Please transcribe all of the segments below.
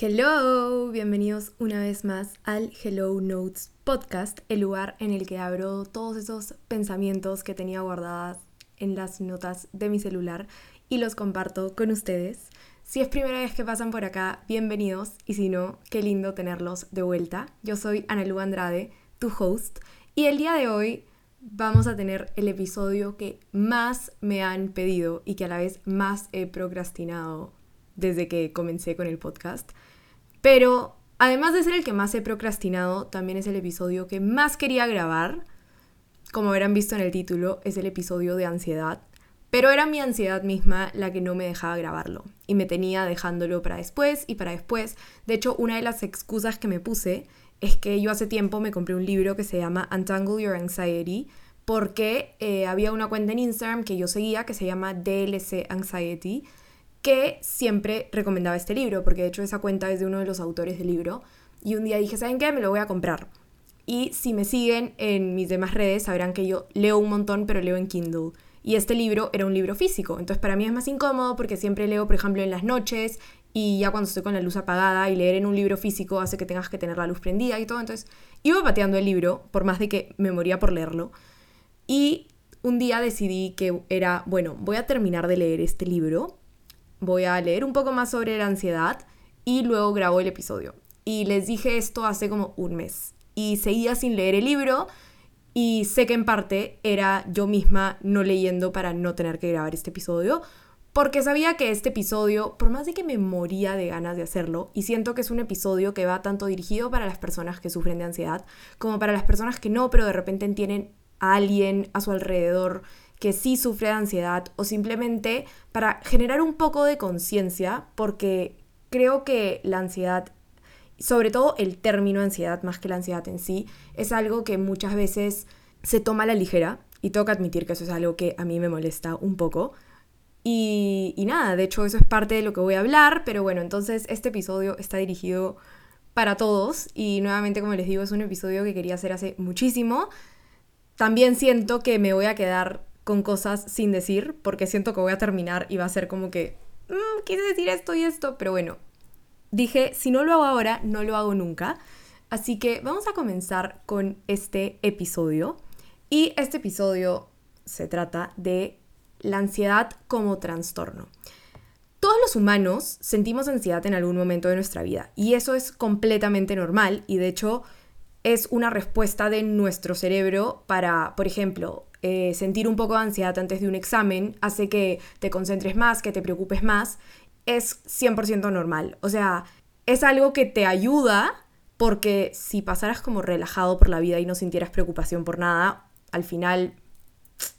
Hello, bienvenidos una vez más al Hello Notes podcast, el lugar en el que abro todos esos pensamientos que tenía guardadas en las notas de mi celular y los comparto con ustedes. Si es primera vez que pasan por acá, bienvenidos y si no, qué lindo tenerlos de vuelta. Yo soy Ana Andrade, tu host, y el día de hoy vamos a tener el episodio que más me han pedido y que a la vez más he procrastinado desde que comencé con el podcast. Pero además de ser el que más he procrastinado, también es el episodio que más quería grabar. Como habrán visto en el título, es el episodio de ansiedad. Pero era mi ansiedad misma la que no me dejaba grabarlo. Y me tenía dejándolo para después y para después. De hecho, una de las excusas que me puse es que yo hace tiempo me compré un libro que se llama Untangle Your Anxiety. Porque eh, había una cuenta en Instagram que yo seguía que se llama DLC Anxiety que siempre recomendaba este libro, porque de hecho esa cuenta es de uno de los autores del libro. Y un día dije, ¿saben qué? Me lo voy a comprar. Y si me siguen en mis demás redes, sabrán que yo leo un montón, pero leo en Kindle. Y este libro era un libro físico. Entonces para mí es más incómodo porque siempre leo, por ejemplo, en las noches y ya cuando estoy con la luz apagada y leer en un libro físico hace que tengas que tener la luz prendida y todo. Entonces iba pateando el libro, por más de que me moría por leerlo. Y un día decidí que era, bueno, voy a terminar de leer este libro voy a leer un poco más sobre la ansiedad y luego grabo el episodio. Y les dije esto hace como un mes. Y seguía sin leer el libro y sé que en parte era yo misma no leyendo para no tener que grabar este episodio. Porque sabía que este episodio, por más de que me moría de ganas de hacerlo, y siento que es un episodio que va tanto dirigido para las personas que sufren de ansiedad, como para las personas que no, pero de repente tienen a alguien a su alrededor que sí sufre de ansiedad o simplemente para generar un poco de conciencia porque creo que la ansiedad, sobre todo el término ansiedad más que la ansiedad en sí, es algo que muchas veces se toma a la ligera y tengo que admitir que eso es algo que a mí me molesta un poco. Y, y nada, de hecho eso es parte de lo que voy a hablar, pero bueno, entonces este episodio está dirigido para todos y nuevamente como les digo es un episodio que quería hacer hace muchísimo. También siento que me voy a quedar con cosas sin decir, porque siento que voy a terminar y va a ser como que, mmm, quise decir esto y esto, pero bueno, dije, si no lo hago ahora, no lo hago nunca. Así que vamos a comenzar con este episodio. Y este episodio se trata de la ansiedad como trastorno. Todos los humanos sentimos ansiedad en algún momento de nuestra vida y eso es completamente normal y de hecho es una respuesta de nuestro cerebro para, por ejemplo, eh, sentir un poco de ansiedad antes de un examen hace que te concentres más, que te preocupes más, es 100% normal. O sea, es algo que te ayuda porque si pasaras como relajado por la vida y no sintieras preocupación por nada, al final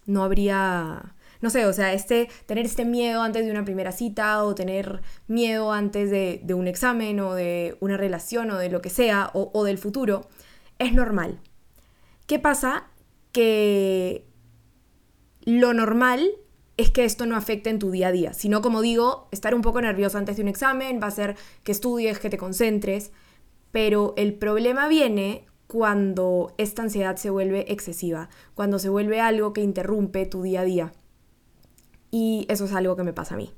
no habría no sé, o sea, este, tener este miedo antes de una primera cita o tener miedo antes de, un examen o de una relación o de lo que sea o, o, del futuro, es normal. ¿Qué pasa? Que lo normal es que esto no afecte en tu día a día, sino como digo, estar un poco nervioso antes de un examen va a hacer que estudies, que te concentres, pero el problema viene cuando esta ansiedad se vuelve excesiva, cuando se vuelve algo que interrumpe tu día a día. Y eso es algo que me pasa a mí.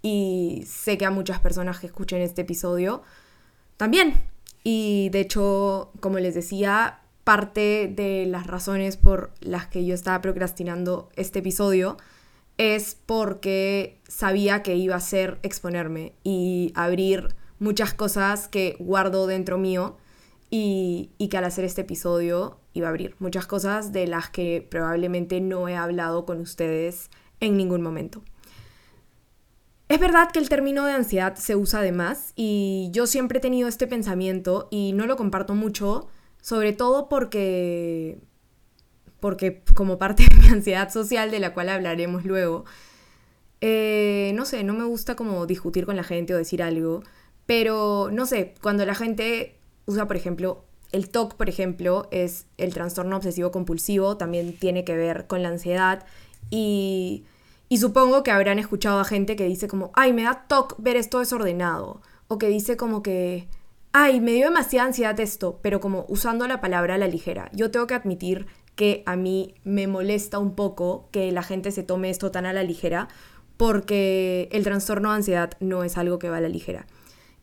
Y sé que a muchas personas que escuchen este episodio también. Y de hecho, como les decía, parte de las razones por las que yo estaba procrastinando este episodio es porque sabía que iba a ser exponerme y abrir muchas cosas que guardo dentro mío y, y, que al hacer este episodio iba a abrir muchas cosas de las que probablemente no he hablado con ustedes en ningún momento. Es verdad que el término de ansiedad se usa de más y yo siempre he tenido este pensamiento y no lo comparto mucho sobre todo porque, porque como parte de mi ansiedad social, de la cual hablaremos luego, eh, no sé, no me gusta como discutir con la gente o decir algo, pero no sé, cuando la gente usa, por ejemplo, el TOC, por ejemplo, es el trastorno obsesivo compulsivo, también tiene que ver con la ansiedad y, y supongo que habrán escuchado a gente que dice como, ay, me da TOC ver esto desordenado, o que dice como que ay, me dio demasiada ansiedad esto, pero como usando la palabra a la ligera. Yo tengo que admitir que a mí me molesta un poco que la gente se tome esto tan a la ligera, porque el trastorno de ansiedad no es algo que va a la ligera.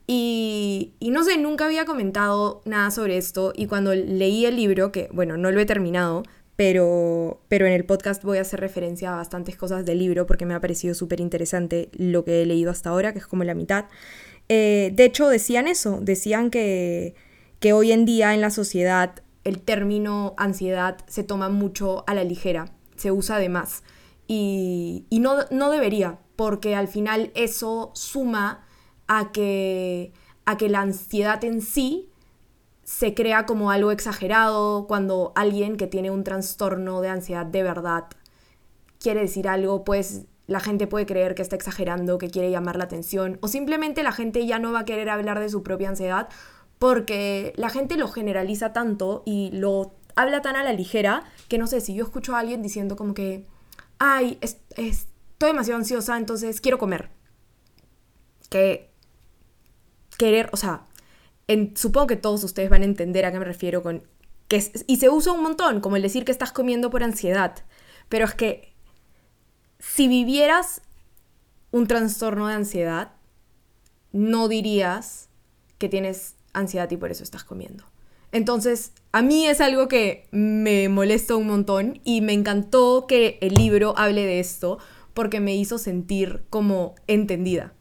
Y, y, no sé, nunca había comentado nada sobre esto y cuando leí el libro, que bueno, no lo he terminado, pero, pero en el podcast voy a hacer referencia a bastantes cosas del libro porque me ha parecido súper interesante lo que he leído hasta ahora, que es como la mitad. Eh, de hecho, decían eso, decían que, que hoy en día en la sociedad el término ansiedad se toma mucho a la ligera, se usa de más. Y, y no, no debería, porque al final eso suma a que, a que la ansiedad en sí se crea como algo exagerado cuando alguien que tiene un trastorno de ansiedad de verdad quiere decir algo, pues la gente puede creer que está exagerando, que quiere llamar la atención, o simplemente la gente ya no va a querer hablar de su propia ansiedad porque la gente lo generaliza tanto y lo habla tan a la ligera que no sé, si yo escucho a alguien diciendo como que, ay, estoy demasiado ansiosa, entonces quiero comer. Que querer, o sea, supongo que todos ustedes van a entender a qué me refiero con... Que y se usa un montón, como el decir que estás comiendo por ansiedad. Pero es que si vivieras un trastorno de ansiedad, no dirías que tienes ansiedad y por eso estás comiendo. Entonces, a mí es algo que me molesta un montón y me encantó que el libro hable de esto porque me hizo sentir como entendida.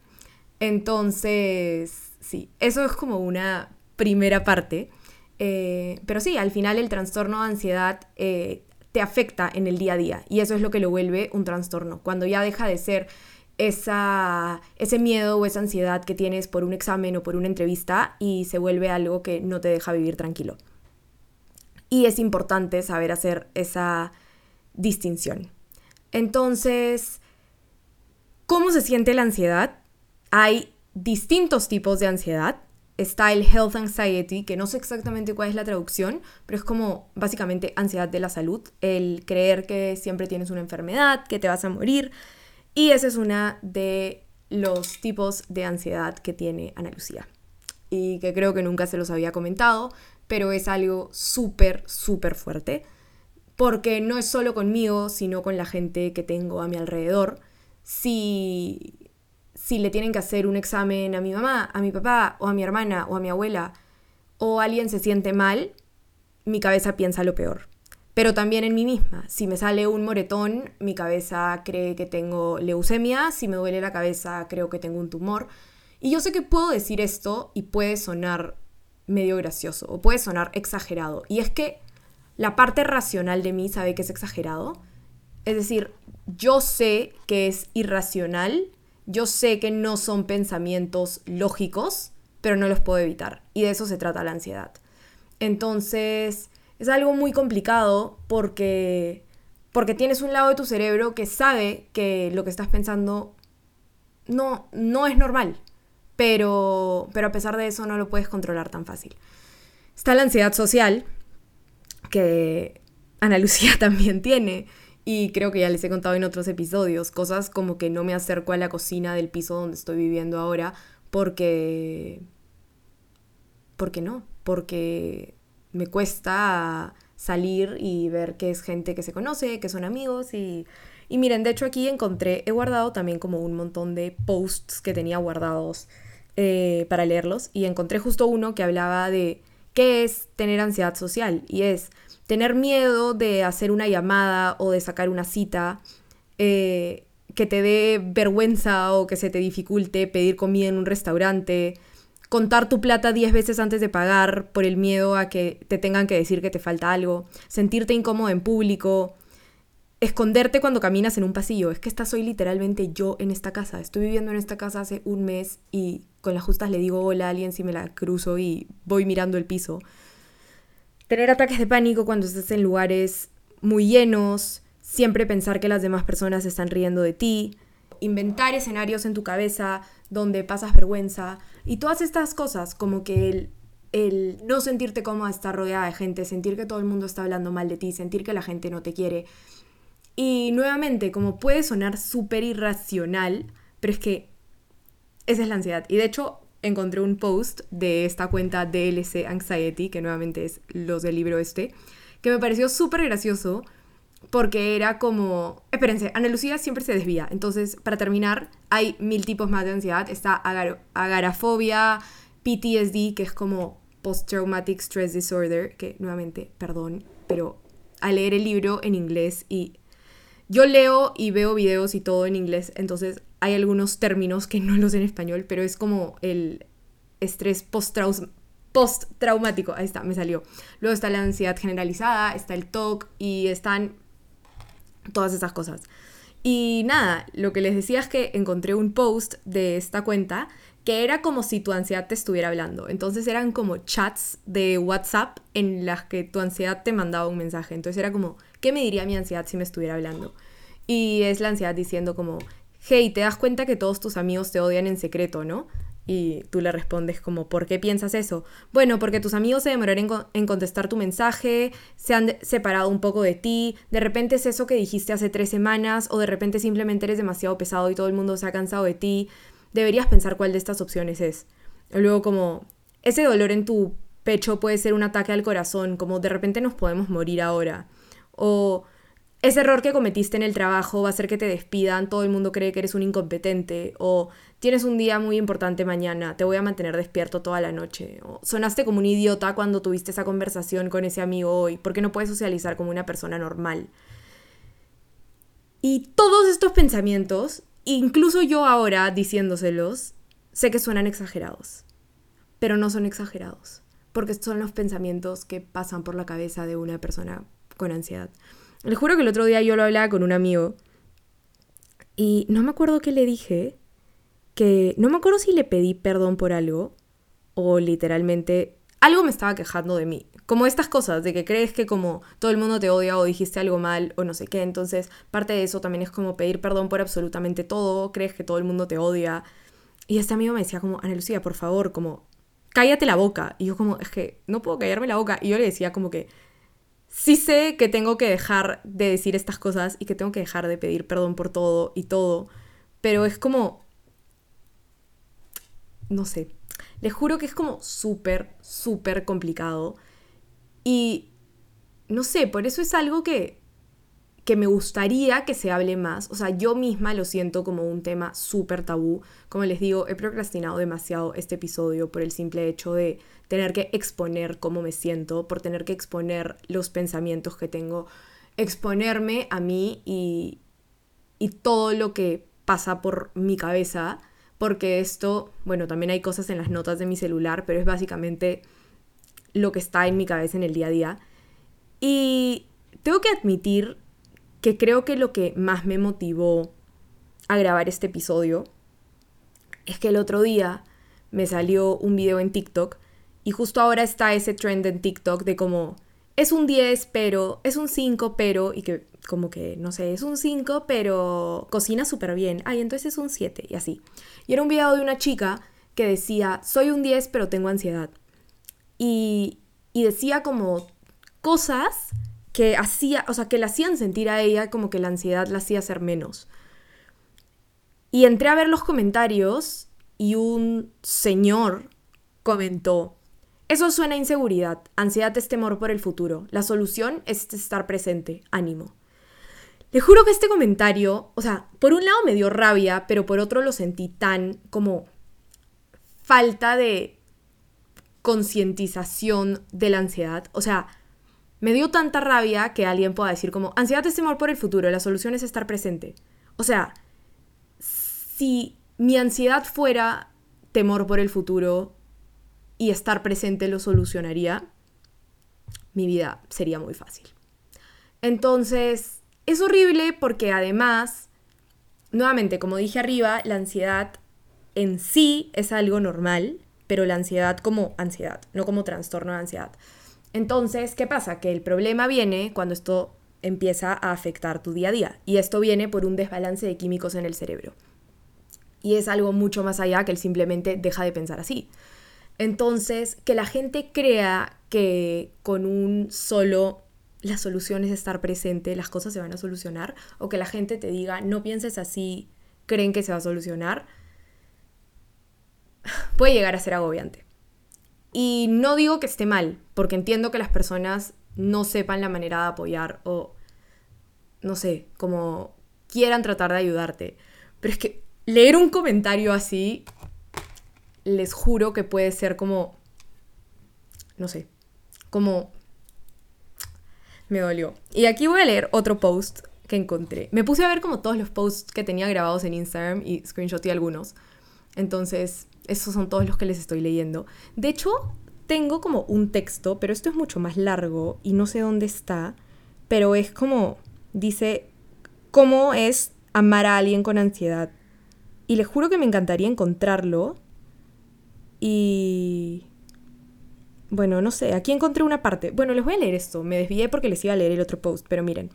Entonces, sí, eso es como una primera parte. Eh, pero sí, al final el trastorno de ansiedad eh, te afecta en el día a día y eso es lo que lo vuelve un trastorno. Cuando ya deja de ser esa, ese miedo o esa ansiedad que tienes por un examen o por una entrevista y se vuelve algo que no te deja vivir tranquilo. Y es importante saber hacer esa distinción. Entonces, ¿cómo se siente la ansiedad? Hay distintos tipos de ansiedad. Está el health anxiety, que no sé exactamente cuál es la traducción, pero es como básicamente ansiedad de la salud, el creer que siempre tienes una enfermedad, que te vas a morir, y ese es una de los tipos de ansiedad que tiene Ana Lucía. Y que creo que nunca se los había comentado, pero es algo súper, súper fuerte. Porque no es solo conmigo, sino con la gente que tengo a mi alrededor. Si, si le tienen que hacer un examen a mi mamá, a mi papá, o a mi hermana, o a mi abuela, o alguien se siente mal, mi cabeza piensa lo peor pero también en mí misma. Si me sale un moretón, mi cabeza cree que tengo leucemia, si me duele la cabeza, creo que tengo un tumor. Y yo sé que puedo decir esto y puede sonar medio gracioso o puede sonar exagerado. Y es que la parte racional de mí sabe que es exagerado. Es decir, yo sé que es irracional, yo sé que no son pensamientos lógicos, pero no los puedo evitar. Y de eso se trata la ansiedad. Entonces, es algo muy complicado porque, porque tienes un lado de tu cerebro que sabe que lo que estás pensando no, no es normal, pero, pero a pesar de eso no lo puedes controlar tan fácil. Está la ansiedad social, que Ana Lucía también tiene, y creo que ya les he contado en otros episodios, cosas como que no me acerco a la cocina del piso donde estoy viviendo ahora porque... porque no, porque me cuesta salir y ver que es gente que se conoce, que son amigos y, y miren, de hecho aquí encontré, he guardado también como un montón de posts que tenía guardados eh, para leerlos y encontré justo uno que hablaba de qué es tener ansiedad social y es tener miedo de hacer una llamada o de sacar una cita, eh, que te dé vergüenza o que se te dificulte pedir comida en un restaurante, contar tu plata 10 veces antes de pagar por el miedo a que te tengan que decir que te falta algo, sentirte incómodo en público, esconderte cuando caminas en un pasillo. Es que esta soy literalmente yo en esta casa. Estoy viviendo en esta casa hace un mes y con las justas le digo hola a alguien si me la cruzo y voy mirando el piso. Tener ataques de pánico cuando estás en lugares muy llenos, siempre pensar que las demás personas están riendo de ti, inventar escenarios en tu cabeza donde pasas vergüenza, y todas estas cosas, como que el, el no sentirte cómoda estar rodeada de gente, sentir que todo el mundo está hablando mal de ti, sentir que la gente no te quiere. Y nuevamente, como puede sonar súper irracional, pero es que esa es la ansiedad. Y de hecho, encontré un post de esta cuenta DLC Anxiety, que nuevamente es los del libro este, que me pareció súper gracioso porque era como... Espérense, Ana Lucía siempre se desvía. Entonces, para terminar, hay mil tipos más de ansiedad. Está agarafobia, PTSD, que es como Post-Traumatic Stress Disorder, que nuevamente, perdón, pero al leer el libro en inglés y yo leo y veo videos y todo en inglés, entonces hay algunos términos que no los en español, pero es como el estrés post-traumático. Ahí está, me salió. Luego está la ansiedad generalizada, está el TOC y están todas esas cosas. Y nada, lo que les decía es que encontré un post de esta cuenta que era como si tu ansiedad te estuviera hablando. Entonces eran como chats de WhatsApp en las que tu ansiedad te mandaba un mensaje. Entonces era como, ¿qué me diría mi ansiedad si me estuviera hablando? Y es la ansiedad diciendo como, hey, te das cuenta que todos tus amigos te odian en secreto, ¿no? Y tú le respondes como, ¿por qué piensas eso? Bueno, porque tus amigos se demoraron en, contestar tu mensaje, se han separado un poco de ti, de repente es eso que dijiste hace tres semanas, o de repente simplemente eres demasiado pesado y todo el mundo se ha cansado de ti deberías pensar cuál de estas opciones es. Luego como, ese dolor en tu pecho puede ser un ataque al corazón, como de repente nos podemos morir ahora. O ese error que cometiste en el trabajo va a hacer que te despidan, todo el mundo cree que eres un incompetente. O tienes un día muy importante mañana, te voy a mantener despierto toda la noche. O sonaste como un idiota cuando tuviste esa conversación con ese amigo hoy, porque no puedes socializar como una persona normal. Y todos estos pensamientos incluso yo ahora diciéndoselos, sé que suenan exagerados, pero no son exagerados, porque son los pensamientos que pasan por la cabeza de una persona con ansiedad. Les juro que el otro día yo lo hablaba con un amigo y no me acuerdo qué le dije, que no me acuerdo si le pedí perdón por algo o literalmente algo me estaba quejando de mí. Como estas cosas, de que crees que como todo el mundo te odia o dijiste algo mal o no sé qué. Entonces, parte de eso también es como pedir perdón por absolutamente todo. Crees que todo el mundo te odia. Y este amigo me decía como, Ana Lucía, por favor, como, cállate la boca. Y yo como, es que no puedo callarme la boca. Y yo le decía como que, sí sé que tengo que dejar de decir estas cosas y que tengo que dejar de pedir perdón por todo y todo. Pero es como, no sé, les juro que es como súper, súper complicado. Y no sé, por eso es algo que, que me gustaría que se hable más. O sea, yo misma lo siento como un tema súper tabú. Como les digo, he procrastinado demasiado este episodio por el simple hecho de tener que exponer cómo me siento, por tener que exponer los pensamientos que tengo, exponerme a mí y, y todo lo que pasa por mi cabeza porque esto, bueno, también hay cosas en las notas de mi celular, pero es básicamente lo que está en mi cabeza en el día a día. Y tengo que admitir que creo que lo que más me motivó a grabar este episodio es que el otro día me salió un video en TikTok y justo ahora está ese trend en TikTok de como es un 10 pero, es un 5 pero, y que como que, no sé, es un 5 pero cocina súper bien, ay, entonces es un 7 y así. Y era un video de una chica que decía, soy un 10 pero tengo ansiedad. Y, y decía como cosas que hacía, o sea, que la hacían sentir a ella como que la ansiedad la hacía ser menos. Y entré a ver los comentarios y un señor comentó, eso suena a inseguridad, ansiedad es temor por el futuro. La solución es estar presente, ánimo. Le juro que este comentario, o sea, por un lado me dio rabia, pero por otro lo sentí tan como falta de concientización de la ansiedad. O sea, me dio tanta rabia que alguien pueda decir como, ansiedad es temor por el futuro, la solución es estar presente. O sea, si mi ansiedad fuera temor por el futuro, y estar presente lo solucionaría, mi vida sería muy fácil. Entonces, es horrible porque además, nuevamente, como dije arriba, la ansiedad en sí es algo normal, pero la ansiedad como ansiedad, no como trastorno de ansiedad. Entonces, ¿qué pasa? Que el problema viene cuando esto empieza a afectar tu día a día. Y esto viene por un desbalance de químicos en el cerebro. Y es algo mucho más allá que el simplemente deja de pensar así. Entonces, que la gente crea que con un solo la solución es estar presente, las cosas se van a solucionar, o que la gente te diga, no pienses así, creen que se va a solucionar, puede llegar a ser agobiante. Y no digo que esté mal, porque entiendo que las personas no sepan la manera de apoyar o no sé, como quieran tratar de ayudarte. Pero es que leer un comentario así, les juro que puede ser como, no sé, como... Me dolió. Y aquí voy a leer otro post que encontré. Me puse a ver como todos los posts que tenía grabados en Instagram y screenshoté algunos. Entonces, esos son todos los que les estoy leyendo. De hecho, tengo como un texto, pero esto es mucho más largo y no sé dónde está, pero es como, dice, ¿cómo es amar a alguien con ansiedad? Y les juro que me encantaría encontrarlo. Y... Bueno, no sé, aquí encontré una parte. Bueno, les voy a leer esto. Me desvié porque les iba a leer el otro post, pero miren.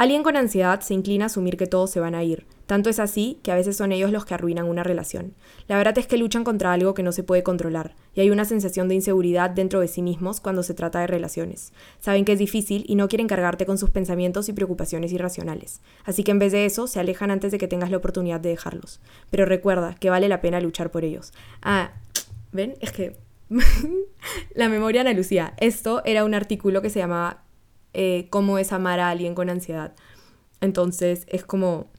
Alguien con ansiedad se inclina a asumir que todos se van a ir. Tanto es así que a veces son ellos los que arruinan una relación. La verdad es que luchan contra algo que no se puede controlar, y hay una sensación de inseguridad dentro de sí mismos cuando se trata de relaciones. Saben que es difícil y no quieren cargarte con sus pensamientos y preocupaciones irracionales. Así que en vez de eso, se alejan antes de que tengas la oportunidad de dejarlos. Pero recuerda que vale la pena luchar por ellos. Ah, ¿ven? Es que... la memoria Ana Lucía. Esto era un artículo que se llamaba eh, cómo es amar a alguien con ansiedad. Entonces es como,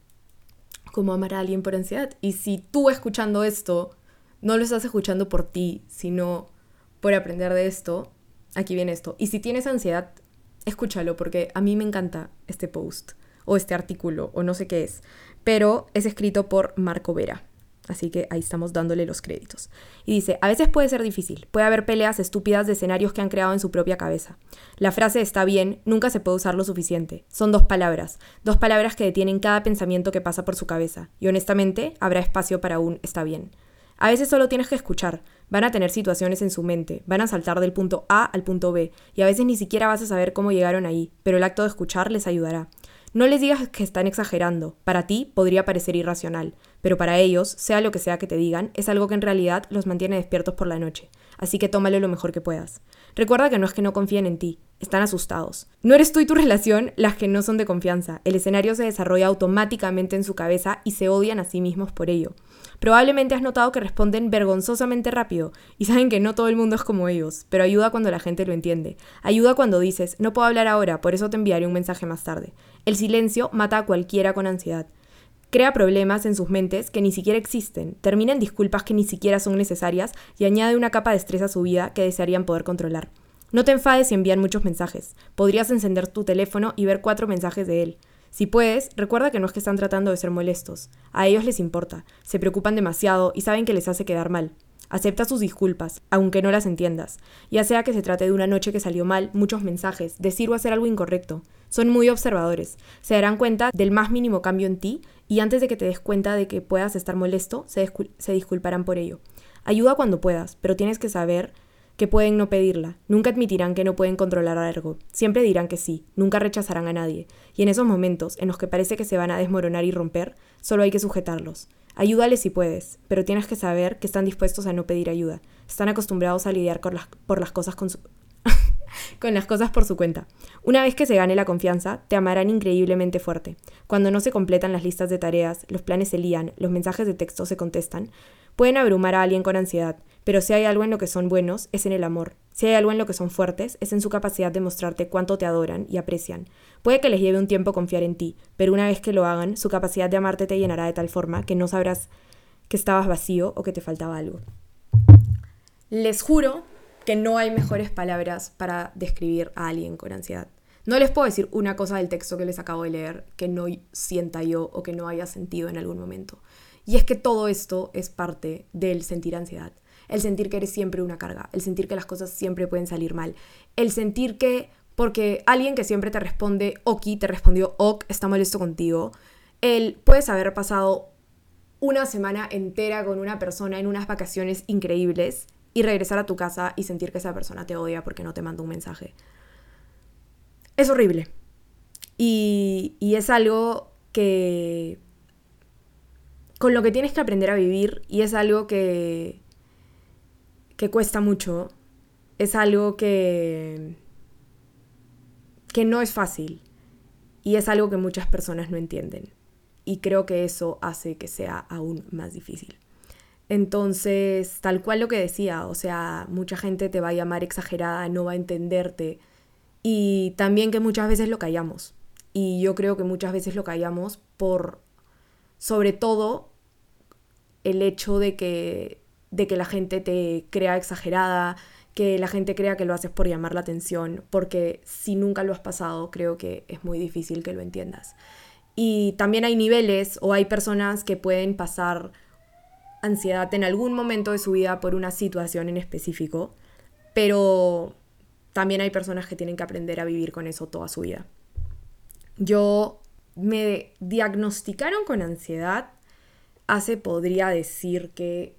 como amar a alguien por ansiedad. Y si tú escuchando esto, no lo estás escuchando por ti, sino por aprender de esto, aquí viene esto. Y si tienes ansiedad, escúchalo, porque a mí me encanta este post, o este artículo, o no sé qué es. Pero es escrito por Marco Vera. Así que ahí estamos dándole los créditos. Y dice, a veces puede ser difícil, puede haber peleas estúpidas de escenarios que han creado en su propia cabeza. La frase está bien, nunca se puede usar lo suficiente. Son dos palabras, dos palabras que detienen cada pensamiento que pasa por su cabeza. Y honestamente, habrá espacio para un está bien. A veces solo tienes que escuchar. Van a tener situaciones en su mente, van a saltar del punto A al punto B, y a veces ni siquiera vas a saber cómo llegaron ahí, pero el acto de escuchar les ayudará. No les digas que están exagerando. Para ti podría parecer irracional, pero para ellos, sea lo que sea que te digan, es algo que en realidad los mantiene despiertos por la noche. Así que tómalo lo mejor que puedas. Recuerda que no es que no confíen en ti, están asustados. No eres tú y tu relación las que no son de confianza. El escenario se desarrolla automáticamente en su cabeza y se odian a sí mismos por ello. Probablemente has notado que responden vergonzosamente rápido y saben que no todo el mundo es como ellos, pero ayuda cuando la gente lo entiende. Ayuda cuando dices, no puedo hablar ahora, por eso te enviaré un mensaje más tarde. El silencio mata a cualquiera con ansiedad. Crea problemas en sus mentes que ni siquiera existen, termina en disculpas que ni siquiera son necesarias y añade una capa de estrés a su vida que desearían poder controlar. No te enfades si envían muchos mensajes. Podrías encender tu teléfono y ver cuatro mensajes de él. Si puedes, recuerda que no es que están tratando de ser molestos. A ellos les importa, se preocupan demasiado y saben que les hace quedar mal. Acepta sus disculpas, aunque no las entiendas. Ya sea que se trate de una noche que salió mal, muchos mensajes, decir o hacer algo incorrecto. Son muy observadores. Se darán cuenta del más mínimo cambio en ti y antes de que te des cuenta de que puedas estar molesto, se, se disculparán por ello. Ayuda cuando puedas, pero tienes que saber que pueden no pedirla, nunca admitirán que no pueden controlar algo, siempre dirán que sí, nunca rechazarán a nadie, y en esos momentos en los que parece que se van a desmoronar y romper, solo hay que sujetarlos. Ayúdales si puedes, pero tienes que saber que están dispuestos a no pedir ayuda, están acostumbrados a lidiar con las, por las cosas con con las cosas por su cuenta. Una vez que se gane la confianza, te amarán increíblemente fuerte. Cuando no se completan las listas de tareas, los planes se lían, los mensajes de texto se contestan, pueden abrumar a alguien con ansiedad, pero si hay algo en lo que son buenos, es en el amor. Si hay algo en lo que son fuertes, es en su capacidad de mostrarte cuánto te adoran y aprecian. Puede que les lleve un tiempo confiar en ti, pero una vez que lo hagan, su capacidad de amarte te llenará de tal forma que no sabrás que estabas vacío o que te faltaba algo. Les juro que no hay mejores palabras para describir a alguien con ansiedad. No les puedo decir una cosa del texto que les acabo de leer que no sienta yo o que no haya sentido en algún momento. Y es que todo esto es parte del sentir ansiedad el sentir que eres siempre una carga, el sentir que las cosas siempre pueden salir mal, el sentir que porque alguien que siempre te responde oki, te respondió ok, está molesto contigo, él puedes haber pasado una semana entera con una persona en unas vacaciones increíbles y regresar a tu casa y sentir que esa persona te odia porque no te manda un mensaje. Es horrible. Y, y es algo que... con lo que tienes que aprender a vivir y es algo que que cuesta mucho, es algo que, que no es fácil y es algo que muchas personas no entienden. Y creo que eso hace que sea aún más difícil. Entonces, tal cual lo que decía, o sea, mucha gente te va a llamar exagerada, no va a entenderte. Y también que muchas veces lo callamos. Y yo creo que muchas veces lo callamos por, sobre todo, el hecho de que, de que la gente te crea exagerada, que la gente crea que lo haces por llamar la atención, porque si nunca lo has pasado, creo que es muy difícil que lo entiendas. Y también hay niveles o hay personas que pueden pasar ansiedad en algún momento de su vida por una situación en específico, pero también hay personas que tienen que aprender a vivir con eso toda su vida. Yo me diagnosticaron con ansiedad hace, podría decir que,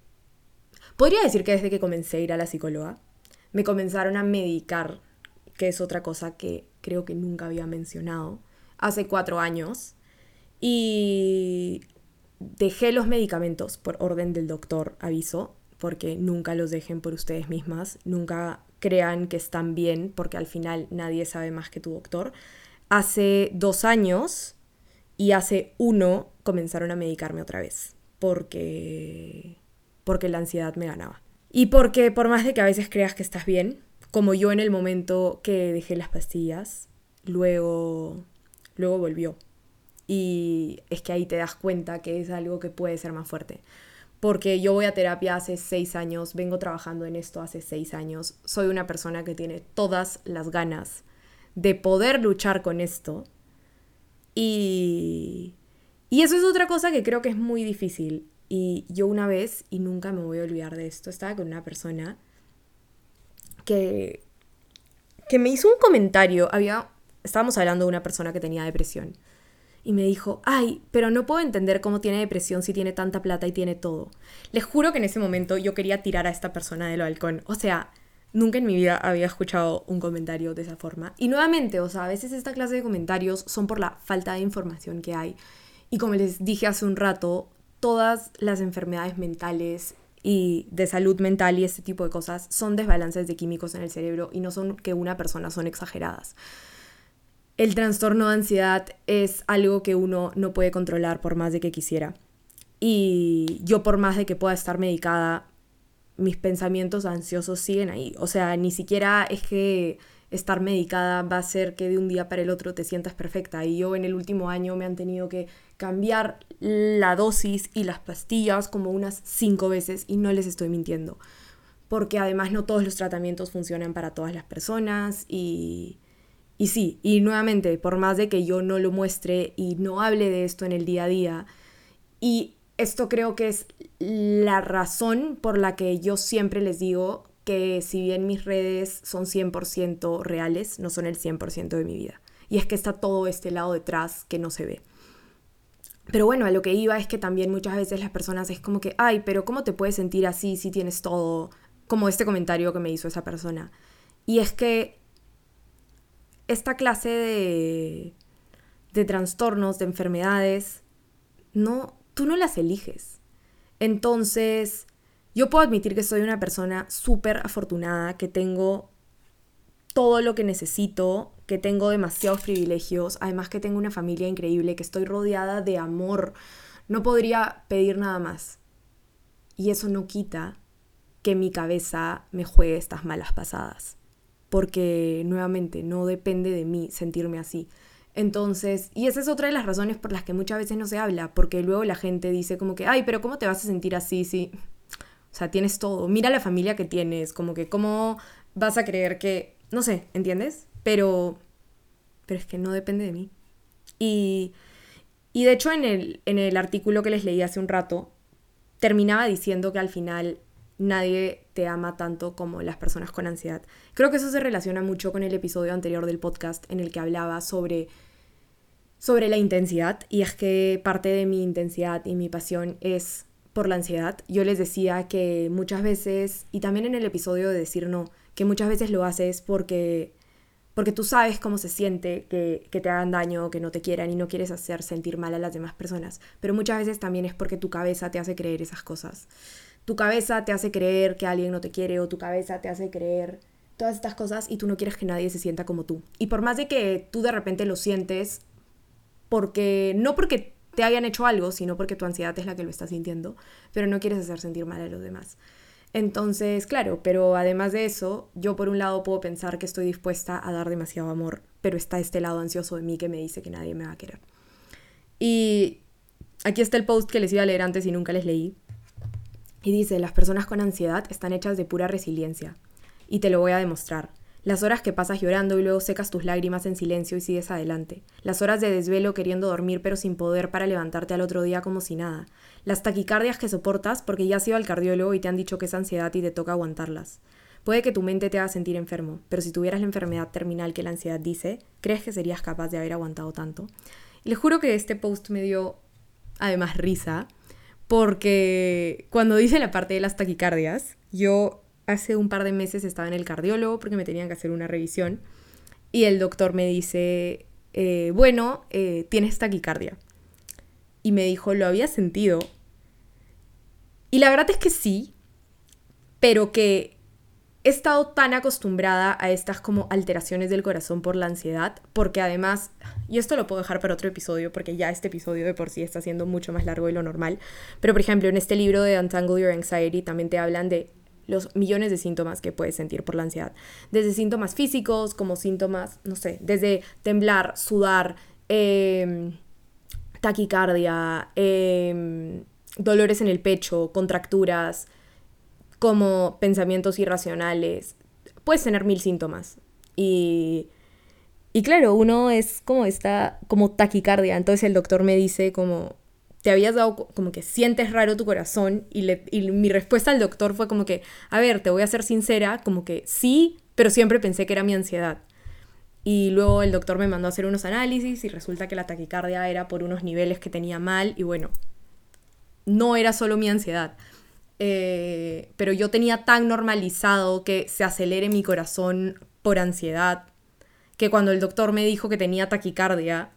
podría decir que desde que comencé a ir a la psicóloga, me comenzaron a medicar, que es otra cosa que creo que nunca había mencionado, hace cuatro años. Y dejé los medicamentos por orden del doctor, aviso, porque nunca los dejen por ustedes mismas, nunca crean que están bien, porque al final nadie sabe más que tu doctor. Hace dos años y hace uno comenzaron a medicarme otra vez, porque, porque la ansiedad me ganaba. Y porque por más de que a veces creas que estás bien, como yo en el momento que dejé las pastillas, luego, luego volvió. Y es que ahí te das cuenta que es algo que puede ser más fuerte. Porque yo voy a terapia hace seis años, vengo trabajando en esto hace seis años, soy una persona que tiene todas las ganas de poder luchar con esto. Y, y eso es otra cosa que creo que es muy difícil. Y yo una vez, y nunca me voy a olvidar de esto, estaba con una persona que, que me hizo un comentario. Había, estábamos hablando de una persona que tenía depresión. Y me dijo, ay, pero no puedo entender cómo tiene depresión si tiene tanta plata y tiene todo. Les juro que en ese momento yo quería tirar a esta persona del balcón. O sea, nunca en mi vida había escuchado un comentario de esa forma. Y nuevamente, o sea, a veces esta clase de comentarios son por la falta de información que hay. Y como les dije hace un rato, todas las enfermedades mentales y de salud mental y este tipo de cosas son desbalances de químicos en el cerebro y no son que una persona son exageradas. El trastorno de ansiedad es algo que uno no puede controlar por más de que quisiera. Y yo por más de que pueda estar medicada, mis pensamientos ansiosos siguen ahí. O sea, ni siquiera es que estar medicada va a hacer que de un día para el otro te sientas perfecta. Y yo en el último año me han tenido que cambiar la dosis y las pastillas como unas cinco veces y no les estoy mintiendo. Porque además no todos los tratamientos funcionan para todas las personas y, y sí, y nuevamente, por más de que yo no lo muestre y no hable de esto en el día a día, y esto creo que es la razón por la que yo siempre les digo que si bien mis redes son 100% reales, no son el 100% de mi vida. Y es que está todo este lado detrás que no se ve. Pero bueno, a lo que iba es que también muchas veces las personas es como que, ay, pero ¿cómo te puedes sentir así si tienes todo? Como este comentario que me hizo esa persona. Y es que esta clase de, de trastornos, de enfermedades, no, tú no las eliges. Entonces, yo puedo admitir que soy una persona súper afortunada, que tengo todo lo que necesito, que tengo demasiados privilegios, además que tengo una familia increíble, que estoy rodeada de amor. No podría pedir nada más. Y eso no quita que mi cabeza me juegue estas malas pasadas. Porque nuevamente no depende de mí sentirme así. Entonces, y esa es otra de las razones por las que muchas veces no se habla, porque luego la gente dice como que, ay, pero ¿cómo te vas a sentir así? Sí, o sea, tienes todo. Mira la familia que tienes, como que cómo vas a creer que, no sé, ¿entiendes? Pero, pero es que no depende de mí. Y, y de hecho en el, en el artículo que les leí hace un rato, terminaba diciendo que al final nadie te ama tanto como las personas con ansiedad. Creo que eso se relaciona mucho con el episodio anterior del podcast en el que hablaba sobre sobre la intensidad y es que parte de mi intensidad y mi pasión es por la ansiedad. Yo les decía que muchas veces, y también en el episodio de decir no, que muchas veces lo haces porque, porque tú sabes cómo se siente que, que te hagan daño, que no te quieran y no quieres hacer sentir mal a las demás personas. Pero muchas veces también es porque tu cabeza te hace creer esas cosas. Tu cabeza te hace creer que alguien no te quiere o tu cabeza te hace creer todas estas cosas y tú no quieres que nadie se sienta como tú. Y por más de que tú de repente lo sientes, porque no porque te hayan hecho algo, sino porque tu ansiedad es la que lo está sintiendo, pero no quieres hacer sentir mal a los demás. Entonces, claro, pero además de eso, yo por un lado puedo pensar que estoy dispuesta a dar demasiado amor, pero está este lado ansioso de mí que me dice que nadie me va a querer. Y aquí está el post que les iba a leer antes y nunca les leí. Y dice, las personas con ansiedad están hechas de pura resiliencia. Y te lo voy a demostrar. Las horas que pasas llorando y luego secas tus lágrimas en silencio y sigues adelante. Las horas de desvelo queriendo dormir pero sin poder para levantarte al otro día como si nada. Las taquicardias que soportas porque ya has ido al cardiólogo y te han dicho que es ansiedad y te toca aguantarlas. Puede que tu mente te haga sentir enfermo, pero si tuvieras la enfermedad terminal que la ansiedad dice, ¿crees que serías capaz de haber aguantado tanto? Les juro que este post me dio además risa, porque cuando dice la parte de las taquicardias, yo hace un par de meses estaba en el cardiólogo porque me tenían que hacer una revisión y el doctor me dice, eh, bueno, eh, tienes taquicardia. Y me dijo, ¿lo había sentido? Y la verdad es que sí, pero que he estado tan acostumbrada a estas como alteraciones del corazón por la ansiedad, porque además, y esto lo puedo dejar para otro episodio, porque ya este episodio de por sí está siendo mucho más largo de lo normal, pero por ejemplo en este libro de Untangle Your Anxiety también te hablan de los millones de síntomas que puedes sentir por la ansiedad. Desde síntomas físicos, como síntomas, no sé, desde temblar, sudar, em, taquicardia, em, dolores en el pecho, contracturas, como pensamientos irracionales. Puedes tener mil síntomas. Y, y claro, uno es como está, como taquicardia. Entonces el doctor me dice como, te habías dado como que sientes raro tu corazón y, mi respuesta al doctor fue como que, a ver, te voy a ser sincera, como que sí, pero siempre pensé que era mi ansiedad. Y luego el doctor me mandó a hacer unos análisis y resulta que la taquicardia era por unos niveles que tenía mal y bueno, no era solo mi ansiedad. Eh, pero yo tenía tan normalizado que se acelere mi corazón por ansiedad que cuando el doctor me dijo que tenía taquicardia,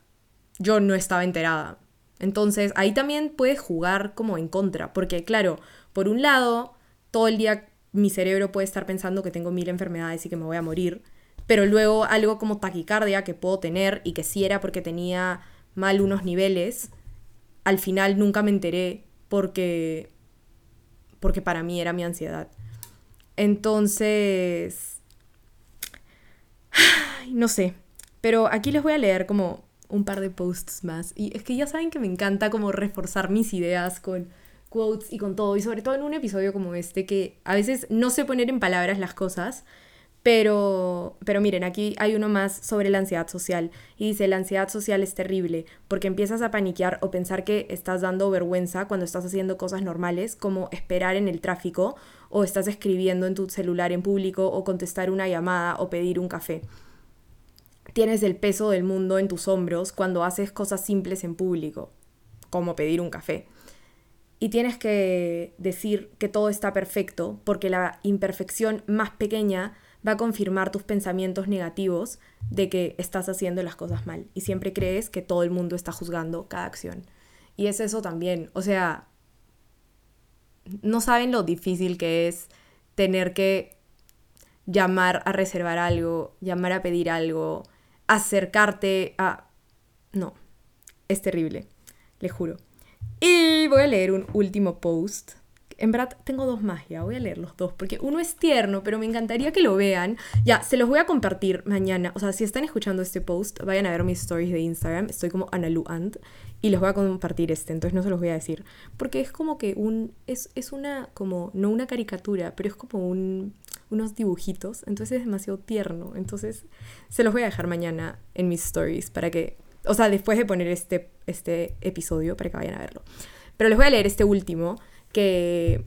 yo no estaba enterada. Entonces ahí también puedes jugar como en contra, porque claro, por un lado, todo el día mi cerebro puede estar pensando que tengo mil enfermedades y que me voy a morir, pero luego algo como taquicardia que puedo tener y que sí era porque tenía mal unos niveles, al final nunca me enteré porque porque para mí era mi ansiedad. Entonces no sé, pero aquí les voy a leer como un par de posts más. Y es que ya saben que me encanta como reforzar mis ideas con quotes y con todo. Y sobre todo en un episodio como este que a veces no sé poner en palabras las cosas. Pero, pero miren, aquí hay uno más sobre la ansiedad social. Y dice, la ansiedad social es terrible porque empiezas a paniquear o pensar que estás dando vergüenza cuando estás haciendo cosas normales como esperar en el tráfico o estás escribiendo en tu celular en público o contestar una llamada o pedir un café tienes el peso del mundo en tus hombros cuando haces cosas simples en público, como pedir un café. Y tienes que decir que todo está perfecto porque la imperfección más pequeña va a confirmar tus pensamientos negativos de que estás haciendo las cosas mal y siempre crees que todo el mundo está juzgando cada acción. Y es eso también, o sea, no saben lo difícil que es tener que llamar a reservar algo, llamar a pedir algo, acercarte a... No, es terrible, le juro. Y voy a leer un último post. En verdad tengo dos más ya, voy a leer los dos, porque uno es tierno, pero me encantaría que lo vean. Ya, se los voy a compartir mañana. O sea, si están escuchando este post, vayan a ver mis stories de Instagram. Estoy como Analuant y les voy a compartir este, entonces no se los voy a decir. Porque es como que un... Es, es una, como, no una caricatura, pero es como un unos dibujitos, entonces es demasiado tierno. Entonces se los voy a dejar mañana en mis stories para que, o sea, después de poner este, este episodio para que vayan a verlo. Pero les voy a leer este último que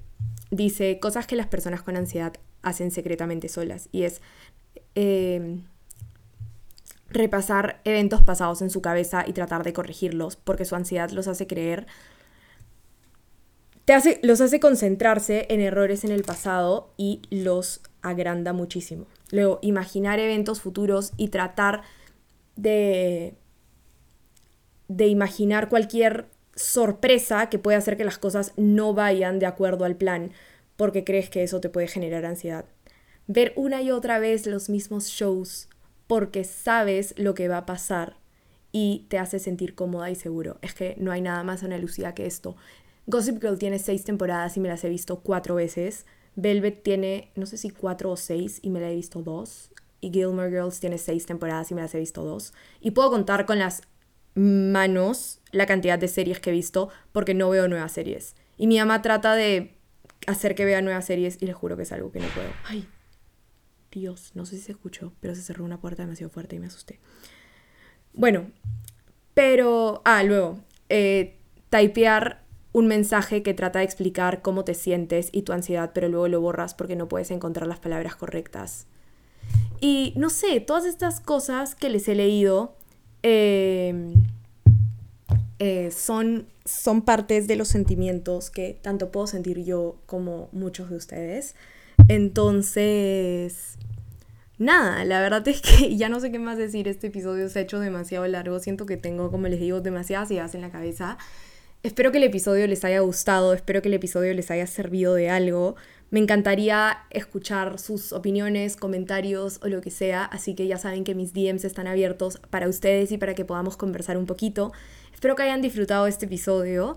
dice cosas que las personas con ansiedad hacen secretamente solas y es em, repasar eventos pasados en su cabeza y tratar de corregirlos porque su ansiedad los hace creer te hace, los hace concentrarse en errores en el pasado y los agranda muchísimo. Luego, imaginar eventos futuros y tratar de, de imaginar cualquier sorpresa que puede hacer que las cosas no vayan de acuerdo al plan, porque crees que eso te puede generar ansiedad. Ver una y otra vez los mismos shows porque sabes lo que va a pasar y te hace sentir cómoda y seguro. Es que no hay nada más Ana Lucía que esto. Gossip Girl tiene seis temporadas y me las he visto cuatro veces. Velvet tiene, no sé si cuatro o seis y me la he visto dos. Y Gilmore Girls tiene seis temporadas y me las he visto dos. Y puedo contar con las manos la cantidad de series que he visto porque no veo nuevas series. Y mi mamá trata de hacer que vea nuevas series y le juro que es algo que no puedo. Ay, Dios, no sé si se escuchó, pero se cerró una puerta demasiado fuerte y me asusté. Bueno, pero, ah, luego, eh, typear un mensaje que trata de explicar cómo te sientes y tu ansiedad, pero luego lo borras porque no puedes encontrar las palabras correctas. Y no sé, todas estas cosas que les he leído em, eh, son, son partes de los sentimientos que tanto puedo sentir yo como muchos de ustedes. Entonces, nada, la verdad es que ya no sé qué más decir. Este episodio se ha hecho demasiado largo. Siento que tengo, como les digo, demasiadas ideas en la cabeza. Espero que el episodio les haya gustado, espero que el episodio les haya servido de algo. Me encantaría escuchar sus opiniones, comentarios o lo que sea, así que ya saben que mis DMs están abiertos para ustedes y para que podamos conversar un poquito. Espero que hayan disfrutado este episodio.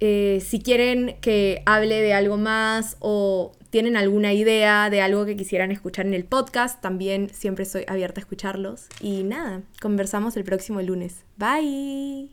Eh, si quieren que hable de algo más o tienen alguna idea de algo que quisieran escuchar en el podcast, también siempre estoy abierta a escucharlos. Y nada, conversamos el próximo lunes. Bye.